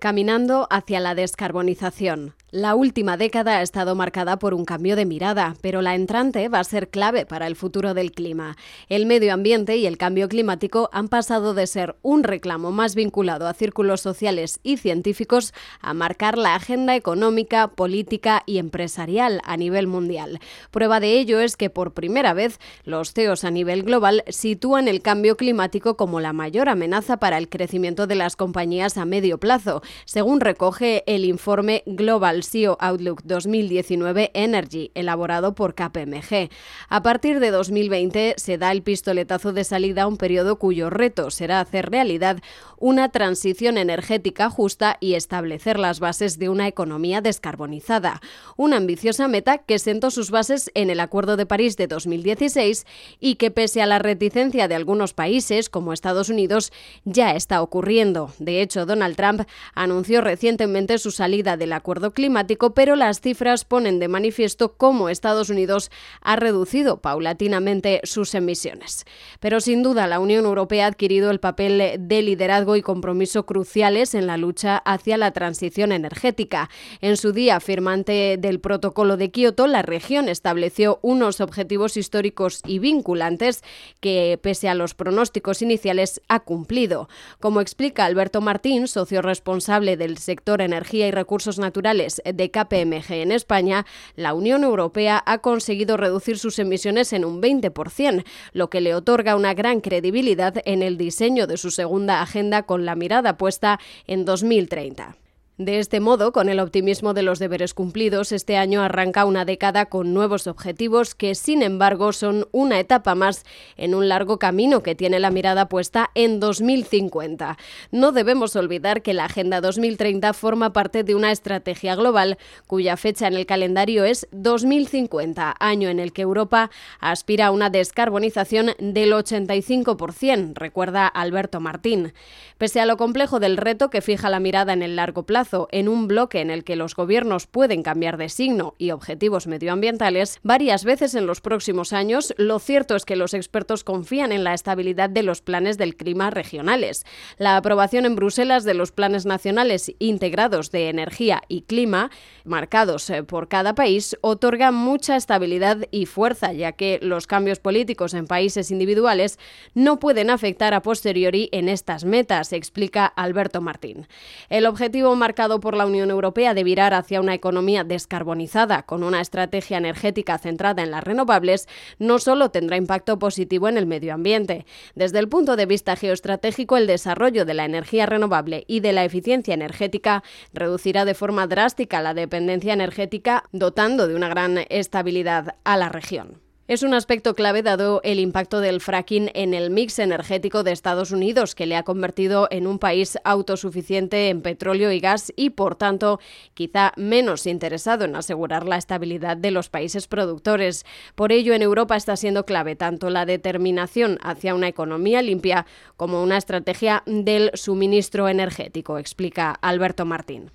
Caminando hacia la descarbonización. La última década ha estado marcada por un cambio de mirada, pero la entrante va a ser clave para el futuro del clima. El medio ambiente y el cambio climático han pasado de ser un reclamo más vinculado a círculos sociales y científicos a marcar la agenda económica, política y empresarial a nivel mundial. Prueba de ello es que por primera vez los CEOs a nivel global sitúan el cambio climático como la mayor amenaza para el crecimiento de las compañías a medio plazo, según recoge el informe Global CEO Outlook 2019 Energy, elaborado por KPMG. A partir de 2020 se da el pistoletazo de salida a un periodo cuyo reto será hacer realidad una transición energética justa y establecer las bases de una economía descarbonizada. Una ambiciosa meta que sentó sus bases en el Acuerdo de París de 2016 y que pese a la reticencia de algunos países como Estados Unidos ya está ocurriendo. De hecho, Donald Trump anunció recientemente su salida del Acuerdo climático, pero las cifras ponen de manifiesto cómo Estados Unidos ha reducido paulatinamente sus emisiones. Pero sin duda la Unión Europea ha adquirido el papel de liderazgo y compromiso cruciales en la lucha hacia la transición energética. En su día firmante del protocolo de Kioto, la región estableció unos objetivos históricos y vinculantes que, pese a los pronósticos iniciales, ha cumplido. Como explica Alberto Martín, socio responsable del sector energía y recursos naturales de KPMG en España, la Unión Europea ha conseguido reducir sus emisiones en un 20%, lo que le otorga una gran credibilidad en el diseño de su segunda agenda con la mirada puesta en 2030. De este modo, con el optimismo de los deberes cumplidos, este año arranca una década con nuevos objetivos que, sin embargo, son una etapa más en un largo camino que tiene la mirada puesta en 2050. No debemos olvidar que la Agenda 2030 forma parte de una estrategia global cuya fecha en el calendario es 2050, año en el que Europa aspira a una descarbonización del 85%, recuerda Alberto Martín. Pese a lo complejo del reto que fija la mirada en el largo plazo, en un bloque en el que los gobiernos pueden cambiar de signo y objetivos medioambientales varias veces en los próximos años, lo cierto es que los expertos confían en la estabilidad de los planes del clima regionales. La aprobación en Bruselas de los planes nacionales integrados de energía y clima, marcados eh, por cada país, otorga mucha estabilidad y fuerza, ya que los cambios políticos en países individuales no pueden afectar a posteriori en estas metas, explica Alberto Martín. El objetivo marcado por la Unión Europea de virar hacia una economía descarbonizada con una estrategia energética centrada en las renovables no solo tendrá impacto positivo en el medio ambiente. Desde el punto de vista geoestratégico, el desarrollo de la energía renovable y de la eficiencia energética reducirá de forma drástica la dependencia energética, dotando de una gran estabilidad a la región. Es un aspecto clave dado el impacto del fracking en el mix energético de Estados Unidos, que le ha convertido en un país autosuficiente en petróleo y gas y, por tanto, quizá menos interesado en asegurar la estabilidad de los países productores. Por ello, en Europa está siendo clave tanto la determinación hacia una economía limpia como una estrategia del suministro energético, explica Alberto Martín.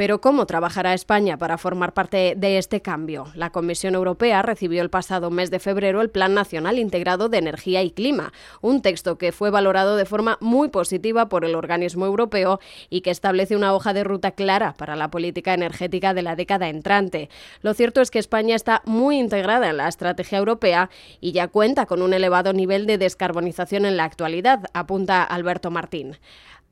Pero ¿cómo trabajará España para formar parte de este cambio? La Comisión Europea recibió el pasado mes de febrero el Plan Nacional Integrado de Energía y Clima, un texto que fue valorado de forma muy positiva por el organismo europeo y que establece una hoja de ruta clara para la política energética de la década entrante. Lo cierto es que España está muy integrada en la estrategia europea y ya cuenta con un elevado nivel de descarbonización en la actualidad, apunta Alberto Martín.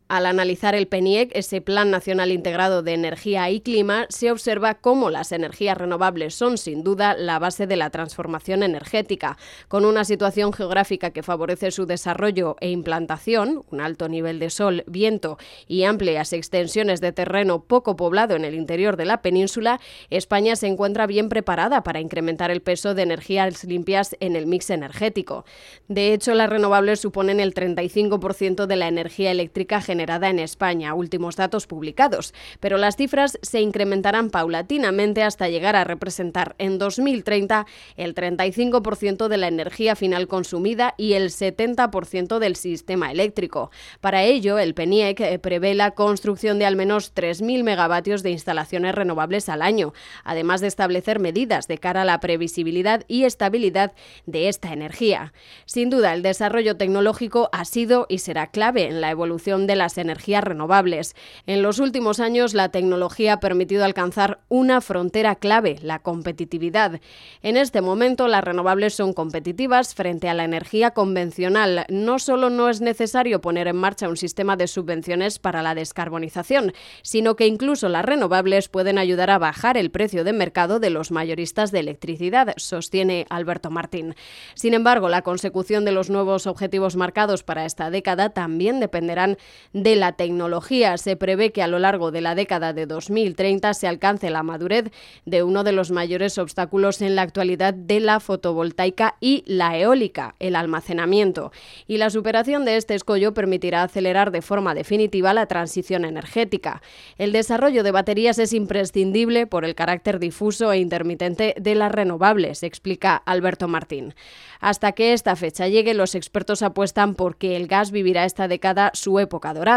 Al analizar el PENIEC, ese Plan Nacional Integrado de Energía y Clima, se observa cómo las energías renovables son sin duda la base de la transformación energética, con una situación geográfica que favorece su desarrollo e implantación, un alto nivel de sol, viento y amplias extensiones de terreno poco poblado en el interior de la península, España se encuentra bien preparada para incrementar el peso de energías limpias en el mix energético. De hecho, las renovables suponen el 35% de la energía eléctrica generada generada en España, últimos datos publicados, pero las cifras se incrementarán paulatinamente hasta llegar a representar en 2030 el 35% de la energía final consumida y el 70% del sistema eléctrico. Para ello, el PENIEC prevé la construcción de al menos 3.000 megavatios de instalaciones renovables al año, además de establecer medidas de cara a la previsibilidad y estabilidad de esta energía. Sin duda, el desarrollo tecnológico ha sido y será clave en la evolución de la las energías renovables. En los últimos años, la tecnología ha permitido alcanzar una frontera clave, la competitividad. En este momento, las renovables son competitivas frente a la energía convencional. No solo no es necesario poner en marcha un sistema de subvenciones para la descarbonización, sino que incluso las renovables pueden ayudar a bajar el precio de mercado de los mayoristas de electricidad, sostiene Alberto Martín. Sin embargo, la consecución de los nuevos objetivos marcados para esta década también dependerán de la tecnología. Se prevé que a lo largo de la década de 2030 se alcance la madurez de uno de los mayores obstáculos en la actualidad de la fotovoltaica y la eólica, el almacenamiento. Y la superación de este escollo permitirá acelerar de forma definitiva la transición energética. El desarrollo de baterías es imprescindible por el carácter difuso e intermitente de las renovables, explica Alberto Martín. Hasta que esta fecha llegue, los expertos apuestan por que el gas vivirá esta década su época dorada.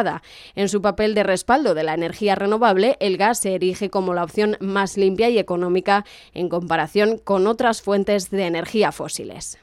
En su papel de respaldo de la energía renovable, el gas se erige como la opción más limpia y económica en comparación con otras fuentes de energía fósiles.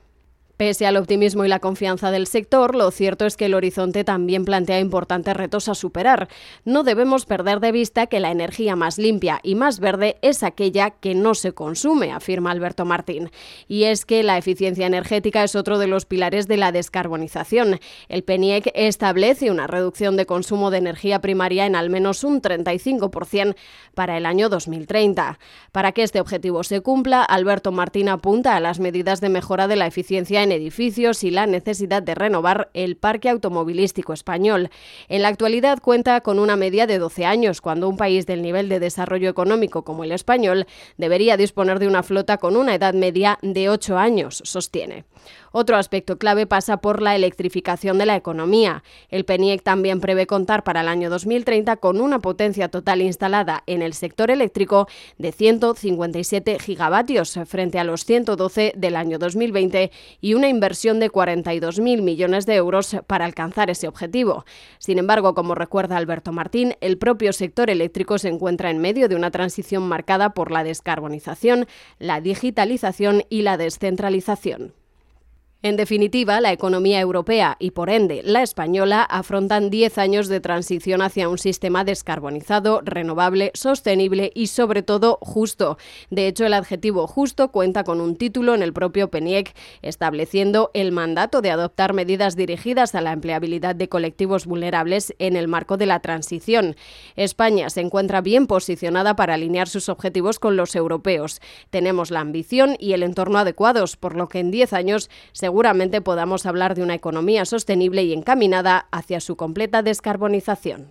Pese al optimismo y la confianza del sector, lo cierto es que el horizonte también plantea importantes retos a superar. No debemos perder de vista que la energía más limpia y más verde es aquella que no se consume, afirma Alberto Martín. Y es que la eficiencia energética es otro de los pilares de la descarbonización. El PENIEC establece una reducción de consumo de energía primaria en al menos un 35% para el año 2030. Para que este objetivo se cumpla, Alberto Martín apunta a las medidas de mejora de la eficiencia edificios y la necesidad de renovar el parque automovilístico español. En la actualidad cuenta con una media de 12 años, cuando un país del nivel de desarrollo económico como el español debería disponer de una flota con una edad media de 8 años, sostiene. Otro aspecto clave pasa por la electrificación de la economía. El PENIEC también prevé contar para el año 2030 con una potencia total instalada en el sector eléctrico de 157 gigavatios frente a los 112 del año 2020 y una inversión de 42.000 millones de euros para alcanzar ese objetivo. Sin embargo, como recuerda Alberto Martín, el propio sector eléctrico se encuentra en medio de una transición marcada por la descarbonización, la digitalización y la descentralización. En definitiva, la economía europea y, por ende, la española afrontan 10 años de transición hacia un sistema descarbonizado, renovable, sostenible y, sobre todo, justo. De hecho, el adjetivo justo cuenta con un título en el propio PENIEC, estableciendo el mandato de adoptar medidas dirigidas a la empleabilidad de colectivos vulnerables en el marco de la transición. España se encuentra bien posicionada para alinear sus objetivos con los europeos. Tenemos la ambición y el entorno adecuados, por lo que en 10 años se seguramente podamos hablar de una economía sostenible y encaminada hacia su completa descarbonización.